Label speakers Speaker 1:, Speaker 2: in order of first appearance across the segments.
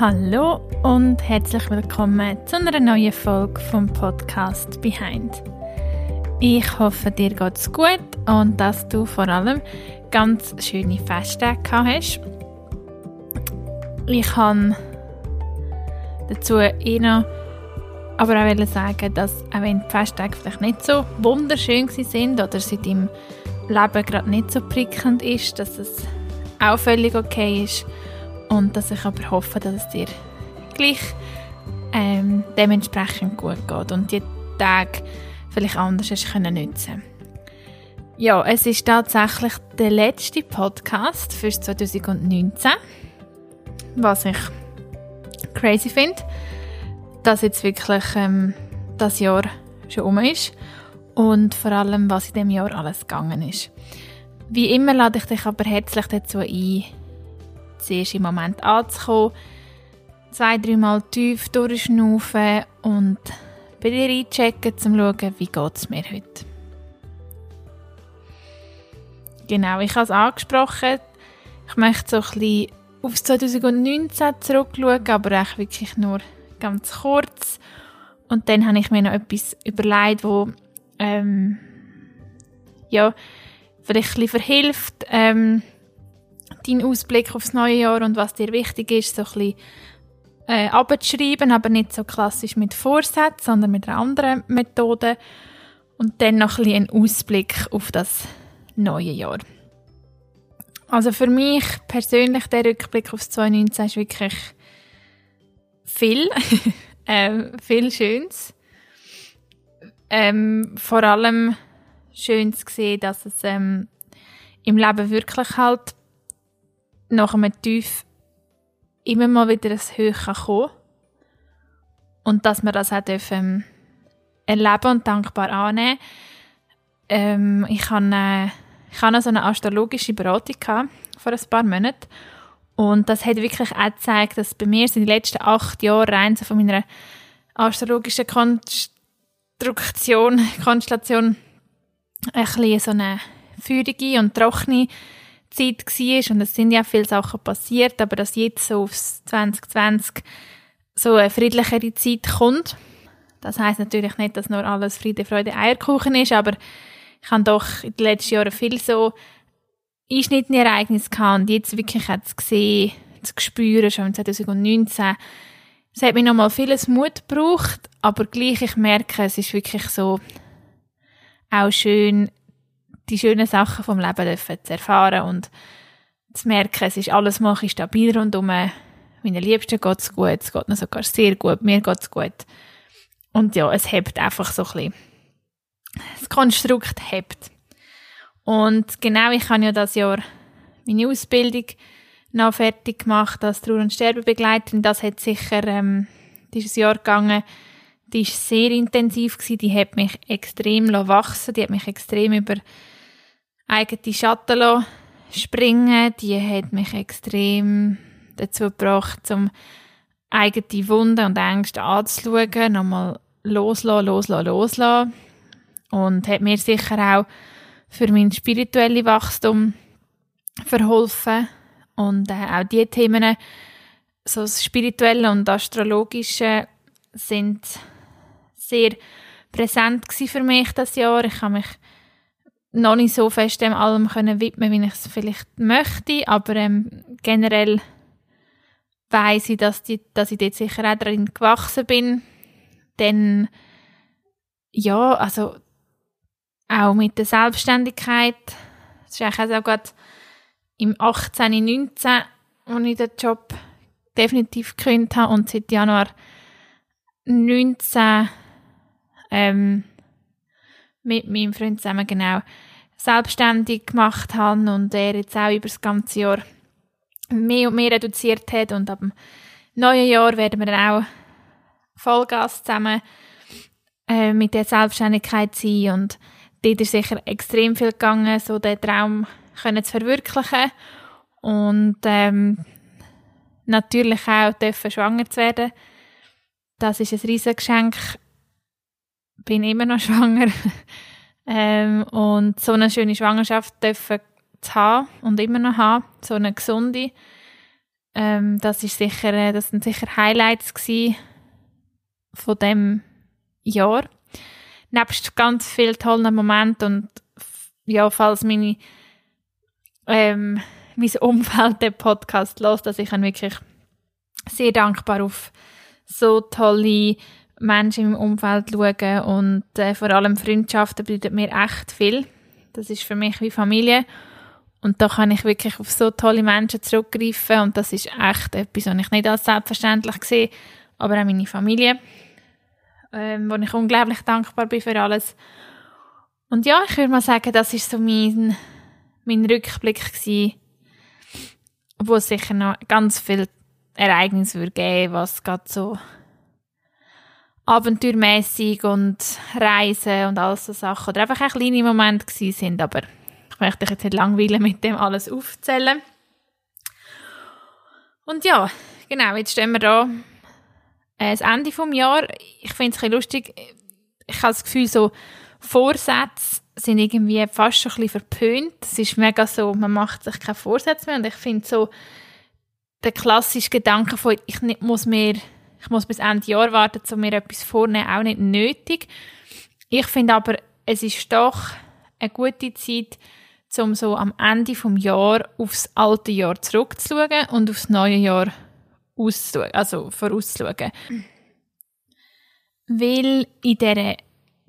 Speaker 1: Hallo und herzlich willkommen zu einer neuen Folge vom Podcast Behind. Ich hoffe, dir geht's gut und dass du vor allem ganz schöne Festtage gehabt hast. Ich kann dazu eh noch aber auch sagen, dass auch wenn die Festtage vielleicht nicht so wunderschön sind oder sie deinem Leben gerade nicht so prickelnd ist, dass es auch völlig okay ist und dass ich aber hoffe, dass es dir gleich ähm, dementsprechend gut geht und die Tage vielleicht anders hast können nutzen Ja, es ist tatsächlich der letzte Podcast für 2019, was ich crazy finde, dass jetzt wirklich ähm, das Jahr schon um ist und vor allem, was in dem Jahr alles gegangen ist. Wie immer lade ich dich aber herzlich dazu ein, zuerst im Moment anzukommen, zwei, dreimal tief durchschnaufen und bei dir einchecken, um zu schauen, wie es mir heute. Genau, ich habe es angesprochen. Ich möchte so ein bisschen aufs 2019 zurückschauen, aber auch wirklich nur ganz kurz. Und dann habe ich mir noch etwas überlegt, wo ähm, ja, vielleicht ein bisschen verhilft, ähm, deinen Ausblick aufs neue Jahr und was dir wichtig ist, so ein bisschen äh, abzuschreiben, aber nicht so klassisch mit Vorsätzen, sondern mit einer anderen Methode. Und dann noch ein bisschen einen Ausblick auf das neue Jahr. Also für mich persönlich der Rückblick aufs 2019 ist wirklich viel, äh, viel Schönes. Ähm, vor allem schön zu sehen, dass es ähm, im Leben wirklich halt nach einem Tief immer mal wieder ein Höch kommen und dass wir das auch dürfen erleben und dankbar annehmen. Ähm, ich hatte äh, ich hatte so eine astrologische Beratung vor ein paar Monaten und das hat wirklich auch gezeigt, dass bei mir sind die letzten acht Jahre rein so von meiner astrologischen Konstruktion, Konstellation ein bisschen so eine feurige und trockene Zeit war und es sind ja viele Sachen passiert, aber dass jetzt so aufs 2020 so eine friedlichere Zeit kommt, das heißt natürlich nicht, dass nur alles Friede, Freude, Eierkuchen ist, aber ich habe doch in den letzten Jahren viel so einschnittende Ereignisse gehabt und jetzt wirklich zu sehen, zu spüren, schon 2019, es hat mir nochmal vieles Mut gebraucht, aber gleich, ich merke, es ist wirklich so auch schön, die schönen Sachen vom Leben dürfen zu erfahren und zu merken, es ist alles mal stabil rundum. Meinen Liebsten geht es gut, es geht mir sogar sehr gut, mir geht es gut. Und ja, es hebt einfach so ein bisschen. Das Konstrukt hebt. Und genau, ich habe ja das Jahr meine Ausbildung noch fertig gemacht als Trauer- und Sterbebegleiterin. Das hat sicher ähm, dieses Jahr gegangen die war sehr intensiv, gewesen. die hat mich extrem wachsen die hat mich extrem über eigene Schatten springen, die hat mich extrem dazu gebracht, um eigene Wunden und Ängste anzuschauen, nochmal loslassen, loslassen, loslassen. Und hat mir sicher auch für mein spirituelles Wachstum verholfen. Und äh, auch die Themen, so das Spirituelle und Astrologische, sind sehr präsent für mich das Jahr. Ich habe mich noch nicht so fest dem allem können widmen, wie ich es vielleicht möchte, aber ähm, generell weiß ich, dass, die, dass ich dort sicher auch darin gewachsen bin. Denn ja, also auch mit der Selbstständigkeit, das ist eigentlich auch gerade im 18, 19, als ich den Job definitiv gekündigt habe und seit Januar 19 ähm, mit meinem Freund zusammen genau selbstständig gemacht habe und er jetzt auch über das ganze Jahr mehr und mehr reduziert hat. Und ab dem neuen Jahr werden wir dann auch Vollgas zusammen äh, mit der Selbstständigkeit sein. Und dort ist sicher extrem viel gegangen, so den Traum können zu verwirklichen. Und ähm, natürlich auch dürfen schwanger zu werden. Das ist ein riesiges Geschenk bin immer noch schwanger. ähm, und so eine schöne Schwangerschaft dürfen zu haben und immer noch haben, so eine gesunde, Ähm, das ist sicher, äh, das sind sicher Highlights von dem Jahr. Nebst ganz vielen tollen Momenten und ja, falls meine ähm, mein Umfeld den Podcast los, dass ich wirklich sehr dankbar auf so tolle Menschen im Umfeld schauen und äh, vor allem Freundschaften bedeuten mir echt viel. Das ist für mich wie Familie und da kann ich wirklich auf so tolle Menschen zurückgreifen und das ist echt etwas, was ich nicht als selbstverständlich sehe, aber auch meine Familie, ähm, wo ich unglaublich dankbar bin für alles. Und ja, ich würde mal sagen, das ist so mein, mein Rückblick gewesen, wo es sicher noch ganz viele Ereignisse würde geben, was gerade so abenteuermäßig und Reisen und all so Sachen oder einfach auch kleine Momente gewesen sind, aber ich möchte dich jetzt nicht langweilen mit dem alles aufzählen. Und ja, genau, jetzt stehen wir da äh, das Ende vom Jahr. Ich finde es ein lustig. Ich habe das Gefühl, so Vorsätze sind irgendwie fast schon ein bisschen verpönt. Es ist mega so, man macht sich keine Vorsätze mehr und ich finde so der klassische Gedanke von, ich muss mir, ich muss bis Ende Jahr warten, um mir etwas vornehmen, auch nicht nötig. Ich finde aber, es ist doch eine gute Zeit, um so am Ende vom Jahr aufs alte Jahr zurückzuschauen und aufs neue Jahr auszuschauen, also vorauszuschauen. Weil in dieser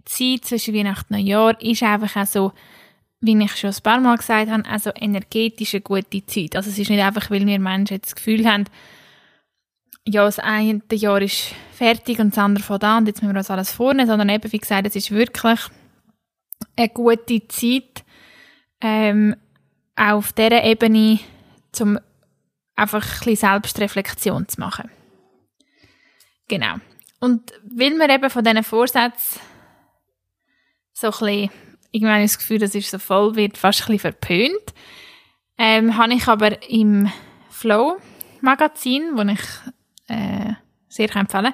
Speaker 1: Zeit zwischen Weihnachten und Neujahr ist einfach auch so, wie ich schon ein paar Mal gesagt habe, also energetisch eine gute Zeit. Also es ist nicht einfach, weil wir Menschen das Gefühl haben, ja, das eine Jahr ist fertig und das andere von da und jetzt müssen wir uns alles vornehmen, sondern eben, wie gesagt, es ist wirklich eine gute Zeit, ähm, auf dieser Ebene, um einfach ein bisschen Selbstreflexion zu machen. Genau. Und weil wir eben von diesen Vorsätzen so ein bisschen, irgendwann das Gefühl, das ist so voll, wird fast ein bisschen verpönt, ähm, habe ich aber im Flow-Magazin, wo ich äh, sehr empfehlen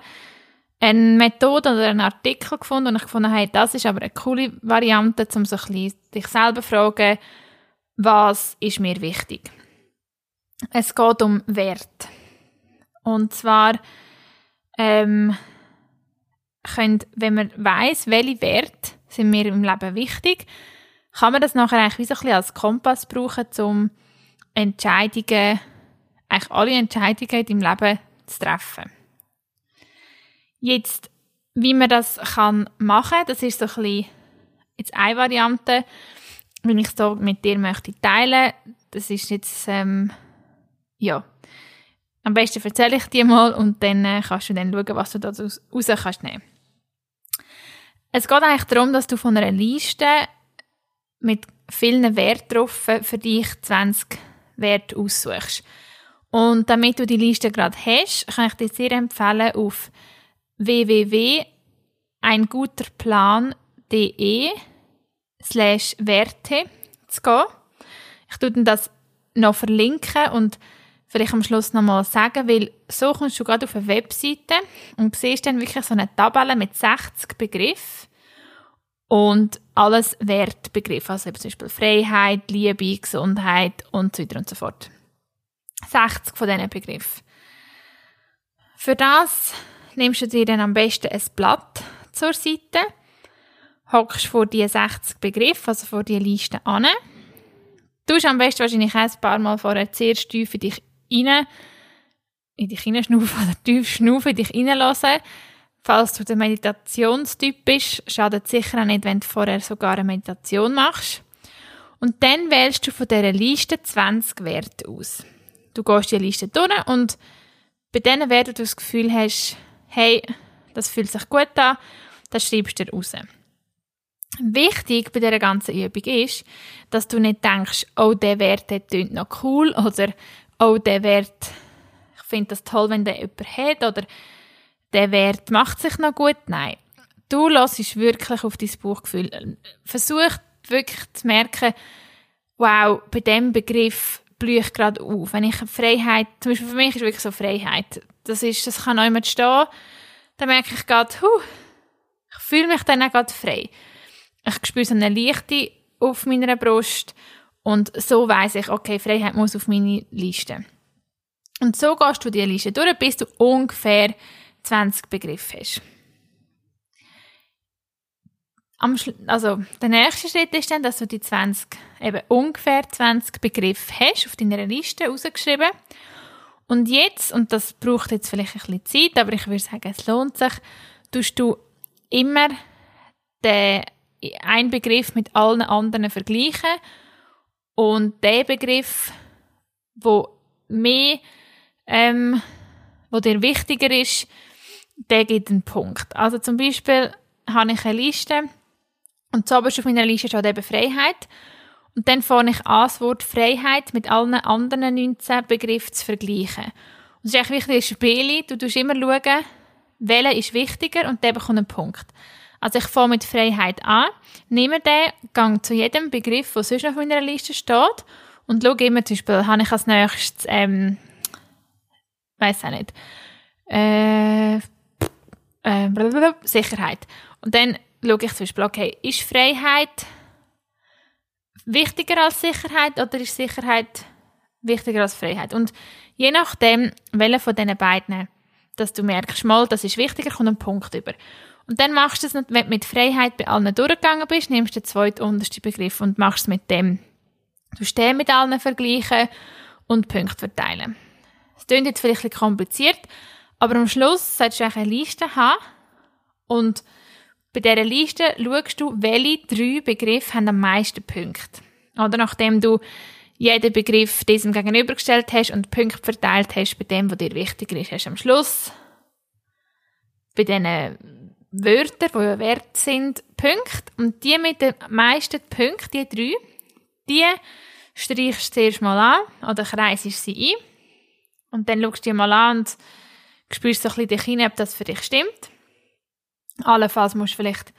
Speaker 1: eine Methode oder einen Artikel gefunden und ich gefunden habe, das ist aber eine coole Variante, um so ein dich selber zu fragen, was ist mir wichtig. Es geht um Wert. Und zwar ähm, könnt, wenn man weiß, welche Werte sind mir im Leben wichtig, kann man das nachher eigentlich wie so ein als Kompass brauchen, um Entscheidungen, eigentlich alle Entscheidungen im Leben zu treffen. Jetzt, wie man das kann machen, das ist so ein bisschen jetzt eine Variante, wenn ich es mit dir möchte teilen. Das ist jetzt, ähm, ja, am besten erzähle ich dir mal und dann äh, kannst du dann schauen, was du da raus kannst nehmen. Es geht eigentlich darum, dass du von einer Liste mit vielen Werten drauf für dich 20 Werte aussuchst. Und damit du die Liste gerade hast, kann ich dir sehr empfehlen, auf www.einguterplan.de slash Werte zu gehen. Ich tue das noch verlinken und vielleicht am Schluss nochmal sagen, weil so kommst du gerade auf eine Webseite und siehst dann wirklich so eine Tabelle mit 60 Begriffen und alles Wertbegriffe, also zum Beispiel Freiheit, Liebe, Gesundheit und so weiter und so fort. 60 von diesen Begriffen. Für das nimmst du dir dann am besten ein Blatt zur Seite, hockst vor die 60 Begriffe, also vor die Liste an. Du hast am besten wahrscheinlich ein paar Mal vorher zuerst tief in dich rein, in dich hineinschnaufen oder tief schnaufen, dich reinlassen. Falls du der Meditationstyp bist, schadet es sicher auch nicht, wenn du vorher sogar eine Meditation machst. Und dann wählst du von dieser Liste 20 Werte aus. Du gehst die Liste durch und bei diesen Werten, du das Gefühl hast, hey, das fühlt sich gut an, das schreibst du dir raus. Wichtig bei dieser ganzen Übung ist, dass du nicht denkst, oh, der Wert klingt noch cool oder oh, der Wert, ich finde das toll, wenn der jemand hat oder der Wert macht sich noch gut. Nein. Du lässt wirklich auf dein Buchgefühl. Versuch wirklich zu merken, wow, bei dem Begriff blühe ich gerade auf. Wenn ich Freiheit, zum Beispiel für mich ist wirklich so Freiheit. Das ist, das kann auch immer stehen. Dann merke ich gerade, huh, ich fühle mich dann auch gerade frei. Ich spüre so eine Lichte auf meiner Brust und so weiß ich, okay, Freiheit muss auf meine Liste. Und so gehst du die Liste durch, bis du ungefähr 20 Begriffe hast. Also, der nächste Schritt ist dann, dass du die 20, eben ungefähr 20 Begriffe hast auf deiner Liste rausgeschrieben. Und jetzt, und das braucht jetzt vielleicht ein bisschen Zeit, aber ich würde sagen, es lohnt sich, tust du immer den einen Begriff mit allen anderen vergleichen und der Begriff, wo mehr, ähm, wo dir wichtiger ist, der gibt einen Punkt. Also zum Beispiel habe ich eine Liste und zuoberst auf meiner Liste steht eben Freiheit. Und dann fange ich an, das Wort Freiheit mit allen anderen 19 Begriffen zu vergleichen. Und es ist echt wichtig, das Spiel, du tust immer schauen, welcher ist wichtiger und der bekommt einen Punkt. Also ich fange mit Freiheit an, nehme den, gehe zu jedem Begriff, der sonst auf meiner Liste steht und schaue immer zum Beispiel, habe ich als nächstes, ähm, weiß auch nicht, äh, äh, Sicherheit. Und dann schaue ich zum Beispiel, okay, ist Freiheit wichtiger als Sicherheit oder ist Sicherheit wichtiger als Freiheit? Und je nachdem, welcher von diesen beiden, dass du merkst, mal, das ist wichtiger, kommt ein Punkt über. Und dann machst du es, wenn du mit Freiheit bei allen durchgegangen bist, nimmst du den zweiten untersten Begriff und machst es mit dem. Du stehst mit allen vergleichen und Punkte verteilen. Es klingt jetzt vielleicht ein kompliziert, aber am Schluss solltest du eine Liste haben und bei dieser Liste schaust du, welche drei Begriffe haben am meisten Punkte. Oder nachdem du jeden Begriff diesem gegenübergestellt hast und Punkte verteilt hast bei dem, was dir wichtiger ist, hast du am Schluss bei diesen Wörtern, die ja wert sind, Punkte. Und die mit den meisten Punkten, die drei, die streichst du zuerst mal an oder kreisest sie ein. Und dann schaust du die mal an und spürst so ein bisschen dich hin, ob das für dich stimmt. Allenfalls musst du vielleicht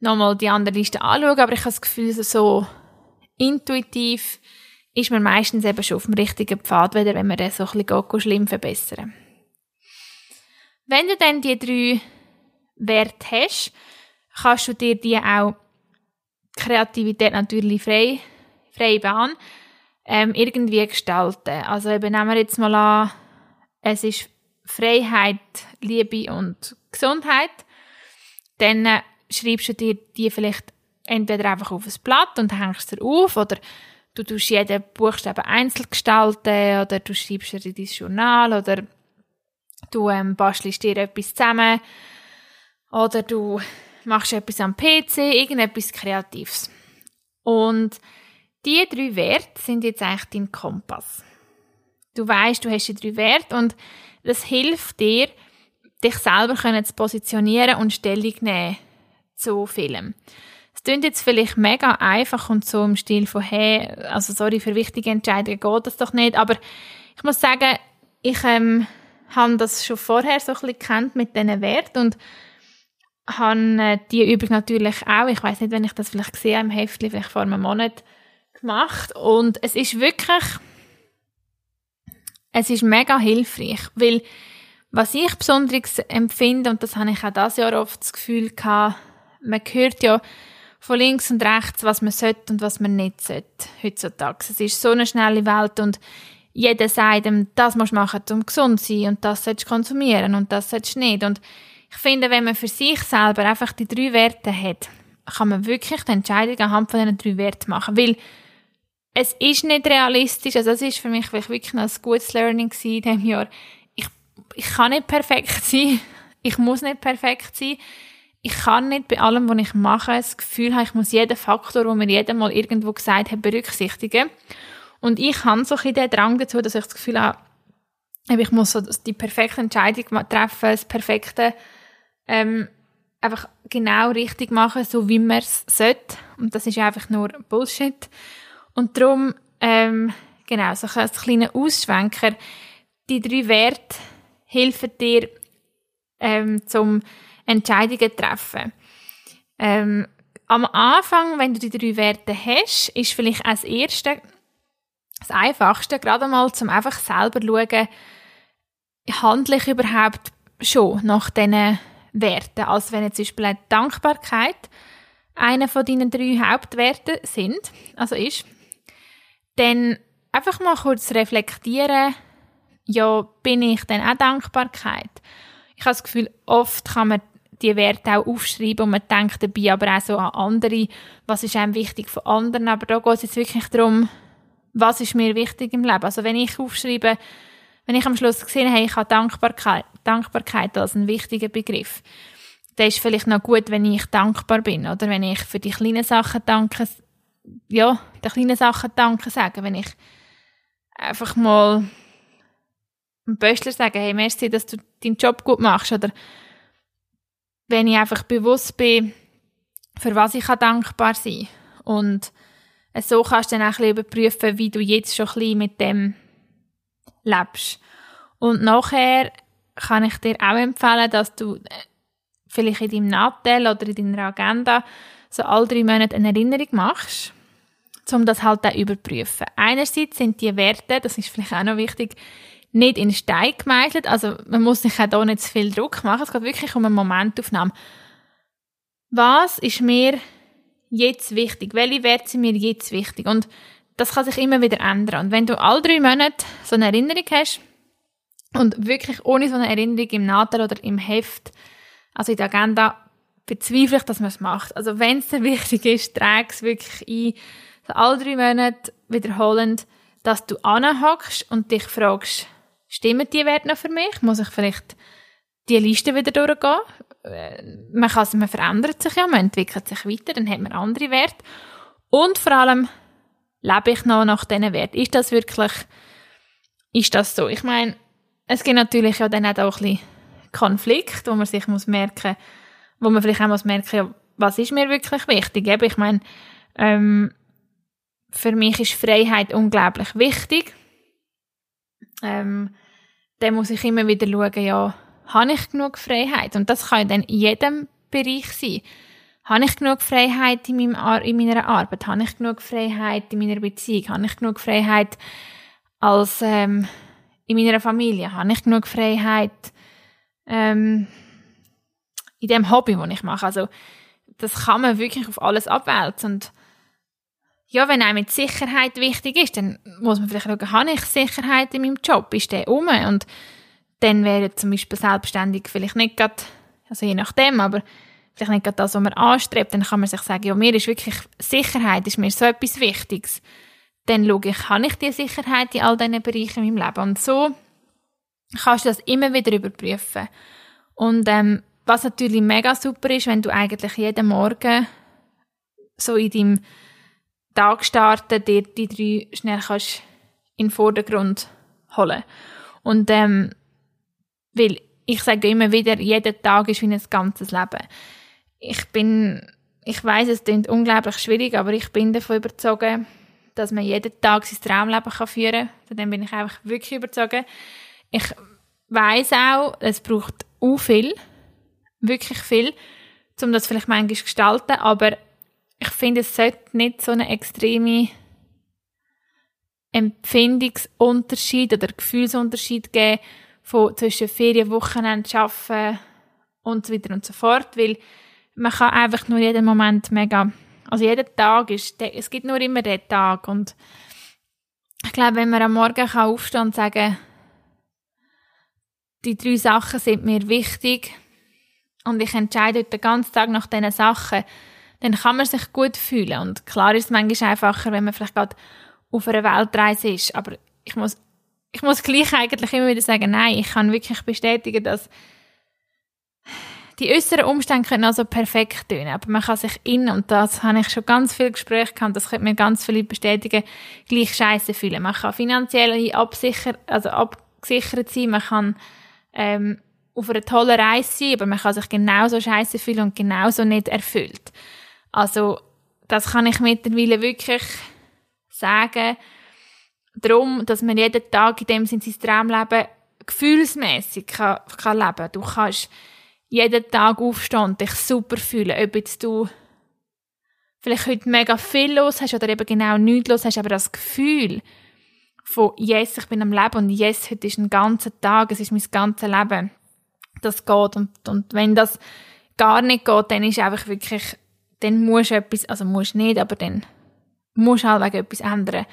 Speaker 1: nochmal die andere Liste anschauen, aber ich habe das Gefühl, so intuitiv ist man meistens eben schon auf dem richtigen Pfad, wenn man das so ein bisschen schlimm verbessern Wenn du dann die drei Werte hast, kannst du dir die auch Kreativität natürlich frei, freie Bahn ähm, irgendwie gestalten. Also eben nehmen wir jetzt mal an, es ist Freiheit, Liebe und Gesundheit dann schreibst du dir die vielleicht entweder einfach auf ein Blatt und hängst es auf oder du tust jeden Buchstaben einzeln gestalten oder du schreibst dir in dein Journal oder du ähm, bastelst dir etwas zusammen oder du machst etwas am PC, irgendetwas Kreatives. Und die drei Werte sind jetzt eigentlich dein Kompass. Du weißt, du hast die drei Werte und das hilft dir, dich selber zu positionieren und Stellung nehmen zu Film. Es klingt jetzt vielleicht mega einfach und so im Stil von, hey, also sorry, für wichtige Entscheidungen geht das doch nicht, aber ich muss sagen, ich ähm, habe das schon vorher so ein bisschen gekannt mit diesen Werten und habe äh, die Übung natürlich auch, ich weiß nicht, wenn ich das vielleicht gesehen im Heftli, vielleicht vor einem Monat gemacht und es ist wirklich, es ist mega hilfreich, weil was ich besonders empfinde, und das habe ich auch dieses Jahr oft das Gefühl gehabt, man hört ja von links und rechts, was man sollte und was man nicht sollte heutzutage. Es ist so eine schnelle Welt und jeder sagt ihm, das musst du machen, um gesund zu sein und das sollst du konsumieren und das sollst du nicht. Und ich finde, wenn man für sich selber einfach die drei Werte hat, kann man wirklich die Entscheidung anhand von diesen drei Werten machen. Weil es ist nicht realistisch, also es ist für mich wirklich ein gutes Learning in diesem Jahr ich kann nicht perfekt sein. Ich muss nicht perfekt sein. Ich kann nicht bei allem, was ich mache, das Gefühl haben, ich muss jeden Faktor, den mir jeder mal irgendwo gesagt hat, berücksichtigen. Und ich habe so ein den Drang dazu, dass ich das Gefühl habe, ich muss so die perfekte Entscheidung treffen, das perfekte, ähm, einfach genau richtig machen, so wie man es sollte. Und das ist einfach nur Bullshit. Und darum, ähm, genau, so ein kleiner Ausschwenker, die drei Werte, helfen dir, ähm, zum Entscheidungen treffen. Ähm, am Anfang, wenn du die drei Werte hast, ist vielleicht als erste das Einfachste, gerade mal zum einfach selber schauen, handle ich überhaupt schon nach diesen Werten. Also wenn jetzt zum Beispiel Dankbarkeit einer von deinen drei Hauptwerten sind, also ist, dann einfach mal kurz reflektieren, ja, bin ich dann auch Dankbarkeit? Ich habe das Gefühl, oft kann man die Werte auch aufschreiben und man denkt dabei aber auch so an andere, was ist einem wichtig von anderen, aber da geht es jetzt wirklich darum, was ist mir wichtig im Leben. Also wenn ich aufschreibe, wenn ich am Schluss gesehen habe, ich habe Dankbarkeit, Dankbarkeit als einen wichtigen Begriff, dann ist vielleicht noch gut, wenn ich dankbar bin oder wenn ich für die kleinen Sachen danke, ja, die kleinen Sachen danke sagen, wenn ich einfach mal einem Böstler sagen, hey, merci, dass du deinen Job gut machst oder wenn ich einfach bewusst bin, für was ich dankbar sein kann. Und so kannst du dann auch ein bisschen überprüfen, wie du jetzt schon ein bisschen mit dem lebst. Und nachher kann ich dir auch empfehlen, dass du äh, vielleicht in deinem Nattel oder in deiner Agenda so alle drei Monate eine Erinnerung machst, um das halt auch überprüfen. Einerseits sind die Werte, das ist vielleicht auch noch wichtig, nicht in Stein gemeißelt. Also man muss sich auch hier nicht zu viel Druck machen. Es geht wirklich um eine Momentaufnahme. Was ist mir jetzt wichtig? Welche Werte sind mir jetzt wichtig? Und das kann sich immer wieder ändern. Und wenn du alle drei Monate so eine Erinnerung hast und wirklich ohne so eine Erinnerung im Natel oder im Heft, also in der Agenda, bezweifle ich, dass man es macht. Also wenn es dir wichtig ist, trage es wirklich ein, so alle drei Monate wiederholend, dass du anhockst und dich fragst, Stimmen die Werte noch für mich? Muss ich vielleicht die Liste wieder durchgehen? Äh, man, kann, man verändert sich ja, man entwickelt sich weiter, dann hat man andere Werte. Und vor allem, lebe ich noch nach diesen Werten? Ist das wirklich, ist das so? Ich meine, es gibt natürlich ja dann auch ein bisschen Konflikt, wo man sich muss merken, wo man vielleicht auch muss merken, was ist mir wirklich wichtig? Ich meine, ähm, für mich ist Freiheit unglaublich wichtig ähm, dann muss ich immer wieder schauen, ja, habe ich genug Freiheit? Und das kann dann in jedem Bereich sein. Habe ich genug Freiheit in, meinem in meiner Arbeit? Habe ich genug Freiheit in meiner Beziehung? Habe ich genug Freiheit als ähm, in meiner Familie? Habe ich genug Freiheit ähm, in dem Hobby, das ich mache? Also das kann man wirklich auf alles abwälzen. Und ja, wenn einem mit Sicherheit wichtig ist, dann muss man vielleicht schauen, habe ich Sicherheit in meinem Job? Ist der um? Und dann wäre zum Beispiel selbstständig vielleicht nicht gerade, also je nachdem, aber vielleicht nicht gerade das, was man anstrebt, dann kann man sich sagen, ja, mir ist wirklich Sicherheit, ist mir so etwas Wichtiges. Dann schaue ich, habe ich die Sicherheit in all diesen Bereichen in meinem Leben? Und so kannst du das immer wieder überprüfen. Und ähm, was natürlich mega super ist, wenn du eigentlich jeden Morgen so in deinem Tag starten, dir die drei schnell kannst in den Vordergrund holen. Und ähm, weil ich sage immer wieder, jeder Tag ist wie ein ganzes Leben. Ich bin, ich weiß, es klingt unglaublich schwierig, aber ich bin davon überzeugt, dass man jeden Tag sein Traumleben kann führen kann. Dem bin ich einfach wirklich überzeugt. Ich weiß auch, es braucht auch viel, wirklich viel, um das vielleicht manchmal zu gestalten, aber ich finde, es sollte nicht so eine extreme Empfindungsunterschied oder Gefühlsunterschied geben von zwischen Ferien, Wochenende, Arbeiten und so weiter und so fort, weil man kann einfach nur jeden Moment mega, also jeden Tag ist, es gibt nur immer den Tag und ich glaube, wenn man am Morgen kann aufstehen und sagen, die drei Sachen sind mir wichtig und ich entscheide den ganzen Tag nach diesen Sachen, dann kann man sich gut fühlen. Und klar ist es manchmal einfacher, wenn man vielleicht gerade auf einer Weltreise ist. Aber ich muss, ich muss gleich eigentlich immer wieder sagen, nein, ich kann wirklich bestätigen, dass die äußeren Umstände können also perfekt tun, aber man kann sich innen, und das habe ich schon ganz viel Gespräche gehabt, das könnte mir ganz viele bestätigen, gleich scheiße fühlen. Man kann finanziell absicher, also abgesichert sein, man kann ähm, auf einer tollen Reise sein, aber man kann sich genauso scheiße fühlen und genauso nicht erfüllt. Also, das kann ich mittlerweile wirklich sagen. Darum, dass man jeden Tag in dem Sinne sein Traumleben gefühlsmäßig kann, kann leben. Du kannst jeden Tag aufstehen und dich super fühlen. Ob jetzt du vielleicht heute mega viel los hast oder eben genau nichts los hast, aber das Gefühl von yes, ich bin am Leben und yes, heute ist ein ganzer Tag, es ist mein ganzes Leben, das geht. Und, und wenn das gar nicht geht, dann ist einfach wirklich dann musst du etwas, also musst nicht, aber dann musst du halt wegen etwas ändern.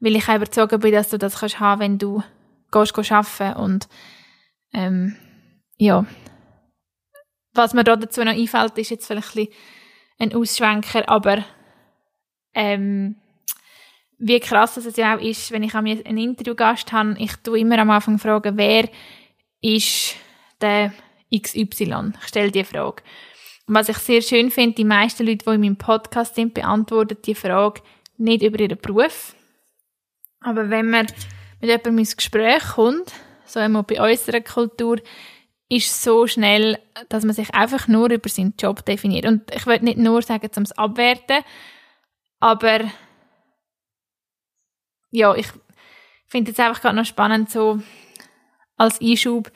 Speaker 1: Weil ich auch überzeugt bin, dass du das kannst haben, wenn du gehst, gehst arbeiten und ähm, ja, was mir da dazu noch einfällt, ist jetzt vielleicht ein, ein Ausschwenker, aber ähm, wie krass es ja auch ist, wenn ich einen Interviewgast habe, ich tue immer am Anfang fragen, wer ist der XY? Ich stelle die Frage. Was ich sehr schön finde, die meisten Leute, die in meinem Podcast sind, beantworten die Frage nicht über ihren Beruf. Aber wenn man mit jemandem ins Gespräch kommt, so einmal bei unserer Kultur, ist so schnell, dass man sich einfach nur über seinen Job definiert. Und ich will nicht nur sagen, um es abwerten, aber ja, ich finde es einfach gerade noch spannend, so als Einschub,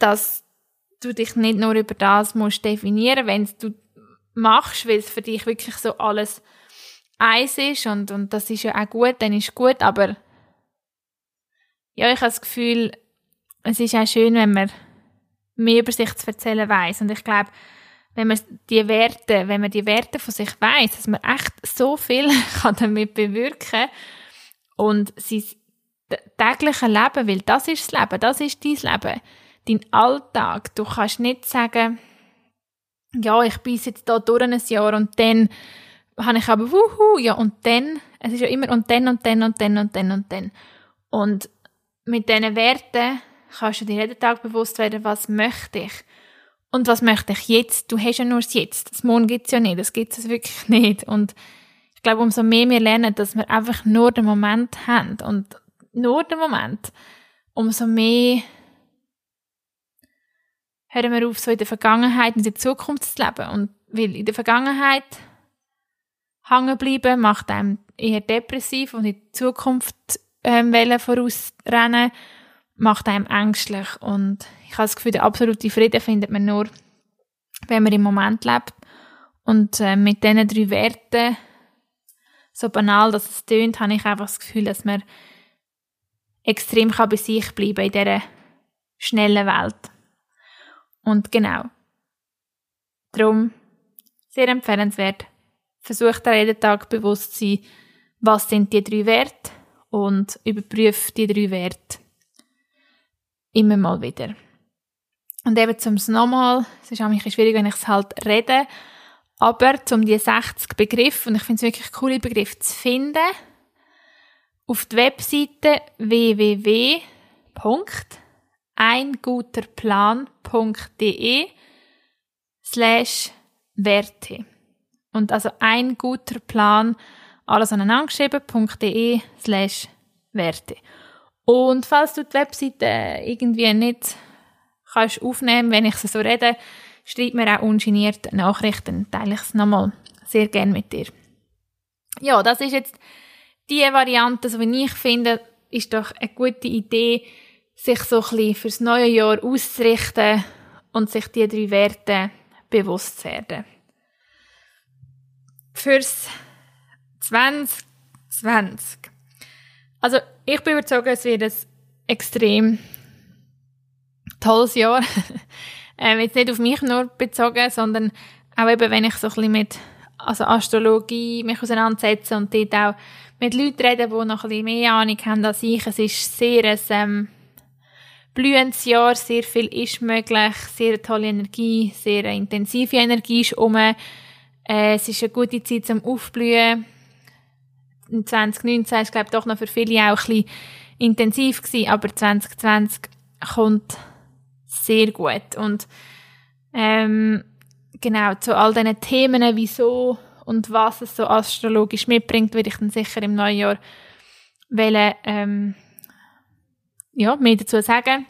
Speaker 1: dass du dich nicht nur über das musst definieren, wenn du machst, weil es für dich wirklich so alles eins ist und, und das ist ja auch gut, dann ist gut, aber ja, ich habe das Gefühl, es ist auch schön, wenn man mehr über sich zu erzählen weiß und ich glaube, wenn man die Werte, wenn man die Werte von sich weiß, dass man echt so viel kann damit bewirken und sein tägliche Leben, weil das ist das Leben, das ist dein Leben, dein Alltag. Du kannst nicht sagen, ja, ich bin jetzt da durch ein Jahr und dann habe ich aber wuhu, ja und dann, es ist ja immer und dann und dann und dann und dann und dann. Und mit diesen Werten kannst du dir jeden Tag bewusst werden, was möchte ich und was möchte ich jetzt. Du hast ja nur das Jetzt. Das Morgen gibt es ja nicht, das gibt es wirklich nicht. Und ich glaube, umso mehr wir lernen, dass wir einfach nur den Moment haben und nur den Moment, umso mehr hören wir auf, so in der Vergangenheit und in der Zukunft zu leben. Und weil in der Vergangenheit hängen bleiben, macht einem eher depressiv und in die Zukunft ähm, vorausrennen, macht einem ängstlich. Und ich habe das Gefühl, der absolute Frieden findet man nur, wenn man im Moment lebt. Und äh, mit diesen drei Werten, so banal dass es tönt, habe ich einfach das Gefühl, dass man extrem kann bei sich bleiben in dieser schnellen Welt. Und genau. Darum sehr empfehlenswert, versucht dir jeden Tag bewusst zu sein, was sind die drei Werte und überprüft die drei Werte immer mal wieder. Und eben zum nochmal, es ist auch bisschen schwierig, wenn ich es halt rede, aber um die 60 Begriffe, und ich finde es wirklich cool, die Begriffe zu finden, auf die Webseite www.einguterplan.de slash Werte. Und also ein guter Plan, alles aneinandergeschrieben.de slash Werte. Und falls du die Webseite irgendwie nicht kannst aufnehmen, wenn ich sie so rede, schreib mir auch ungeniert Nachrichten, teile ich es nochmal sehr gerne mit dir. Ja, das ist jetzt die Variante, so wie ich finde, ist doch eine gute Idee, sich so ein bisschen fürs neue Jahr auszurichten und sich die drei Werte bewusst zu werden fürs 2020. Also ich bin überzeugt, es wird ein extrem tolles Jahr. ähm, jetzt nicht auf mich nur bezogen, sondern auch eben, wenn ich so ein bisschen mit also Astrologie mich auseinandersetze und dort auch mit Leuten rede, die noch ein bisschen mehr Ahnung haben als ich. Es ist sehr ein ähm, blühendes Jahr, sehr viel ist möglich, sehr tolle Energie, sehr intensive Energie ist um. Äh, es ist eine gute Zeit zum Aufblühen. 2019 war es, glaube ich, doch noch für viele auch ein bisschen intensiv gewesen, aber 2020 kommt sehr gut. Und ähm, genau, zu all diesen Themen, wieso und was es so astrologisch mitbringt, würde ich dann sicher im neuen Jahr wollen, ähm, ja, mehr dazu sagen.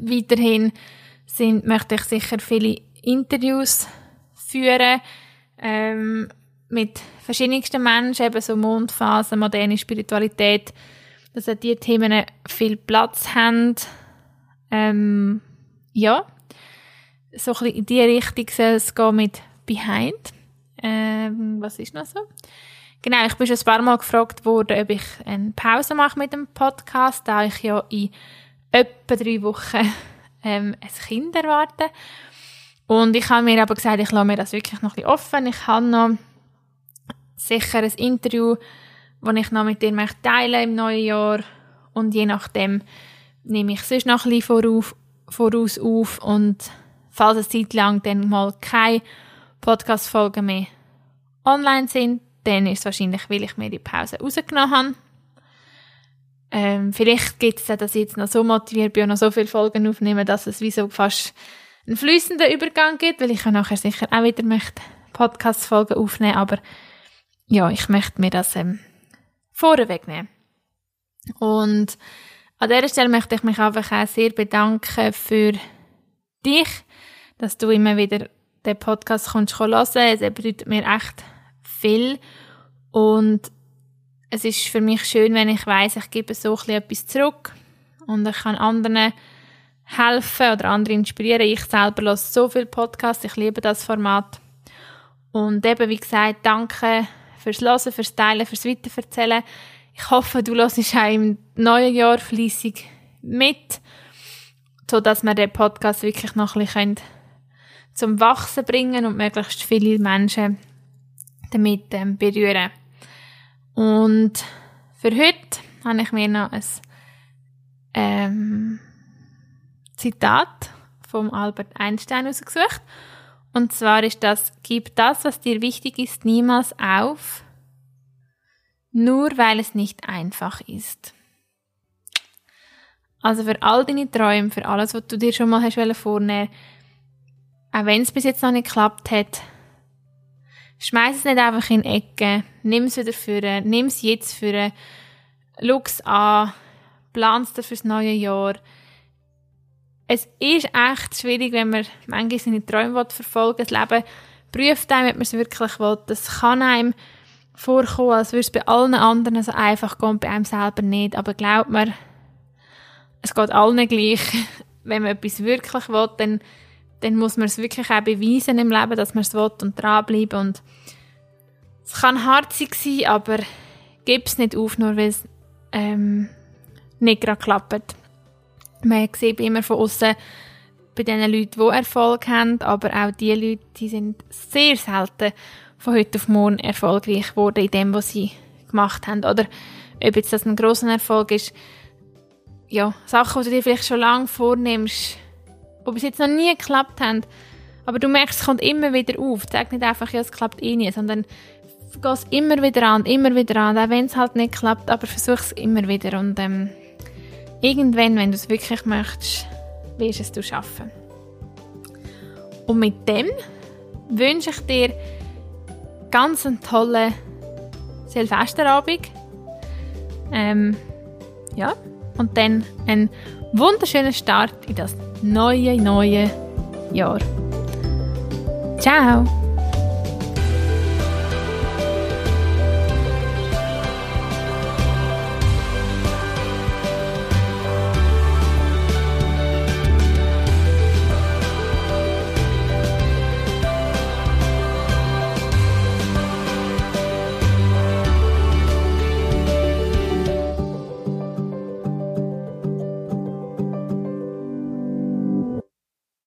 Speaker 1: Weiterhin sind, möchte ich sicher viele Interviews führen ähm, mit verschiedensten Menschen, eben so Mondphase, moderne Spiritualität, dass auch diese Themen viel Platz haben. Ähm, ja, so ein bisschen in die Richtung soll es gehen mit Behind. Ähm, was ist noch so? Genau, ich bin schon ein paar Mal gefragt worden, ob ich eine Pause mache mit dem Podcast, da ich ja in etwa drei Wochen ähm, ein Kind erwarte. Und ich habe mir aber gesagt, ich lasse mir das wirklich noch ein offen. Ich habe noch sicher ein Interview, das ich noch mit dir möchte teilen im neuen Jahr. und je nachdem nehme ich sonst noch ein bisschen vorauf, voraus auf und falls es Zeit lang dann mal keine Podcast-Folgen mehr online sind, dann ist es wahrscheinlich, weil ich mir die Pause rausgenommen habe. Ähm, vielleicht gibt es auch, dass ich jetzt noch so motiviert bin und noch so viele Folgen aufnehme, dass es wie so fast einen fließenden Übergang gibt, weil ich ja nachher sicher auch wieder möchte Podcast-Folgen aufnehmen, aber ja, ich möchte mir das ähm, vorweg nehmen. Und an dieser Stelle möchte ich mich einfach auch sehr bedanken für dich, dass du immer wieder den Podcast kommst hören. Es bedeutet mir echt viel und es ist für mich schön, wenn ich weiß, ich gebe so etwas zurück und ich kann anderen helfen oder andere inspirieren. Ich selber höre so viele Podcasts, ich liebe das Format. Und eben, wie gesagt, danke fürs Hören, fürs Teilen, fürs Weiterverzählen. Ich hoffe, du hörst auch im neuen Jahr fleissig mit, sodass wir den Podcast wirklich noch ein bisschen zum Wachsen bringen und möglichst viele Menschen damit ähm, berühren. Und für heute habe ich mir noch ein ähm, Zitat vom Albert Einstein ausgesucht. Und zwar ist das, gib das, was dir wichtig ist, niemals auf, nur weil es nicht einfach ist. Also für all deine Träume, für alles, was du dir schon mal hast vornehmen auch wenn es bis jetzt noch nicht geklappt hat, schmeiß es nicht einfach in die Ecke, nimm es wieder für, nimm es jetzt für, schau es an, plan es dir fürs neue Jahr. Es ist echt schwierig, wenn man manchmal seine Träume verfolgen will. Das Leben prüft einem, ob man es wirklich will. Das kann einem vorkommen, als würde es bei allen anderen so einfach gehen, bei einem selber nicht. Aber glaubt mir, es geht allen gleich. Wenn man etwas wirklich will, dann dann muss man es wirklich auch beweisen im Leben, dass man es will und dranbleiben und es kann hart sein, aber gib es nicht auf, nur weil es ähm, nicht gerade klappt. Man sieht immer von außen bei den Leuten, die Erfolg haben, aber auch die Leute, die sind sehr selten von heute auf morgen erfolgreich geworden in dem, was sie gemacht haben. Oder ob jetzt das ein grosser Erfolg ist, ja, Sachen, die du dir vielleicht schon lange vornimmst, die bis jetzt noch nie geklappt haben. Aber du merkst, es kommt immer wieder auf. Sag nicht einfach, ja, es klappt eh nie, sondern geh es immer wieder an, immer wieder an, auch wenn es halt nicht klappt, aber versuch es immer wieder. Und ähm, irgendwann, wenn du es wirklich möchtest, wirst es du schaffen. Und mit dem wünsche ich dir ganz einen tollen Silvesterabend. Ähm, ja, und dann einen wunderschönen Start in das neue, neue Jahr. Ciao!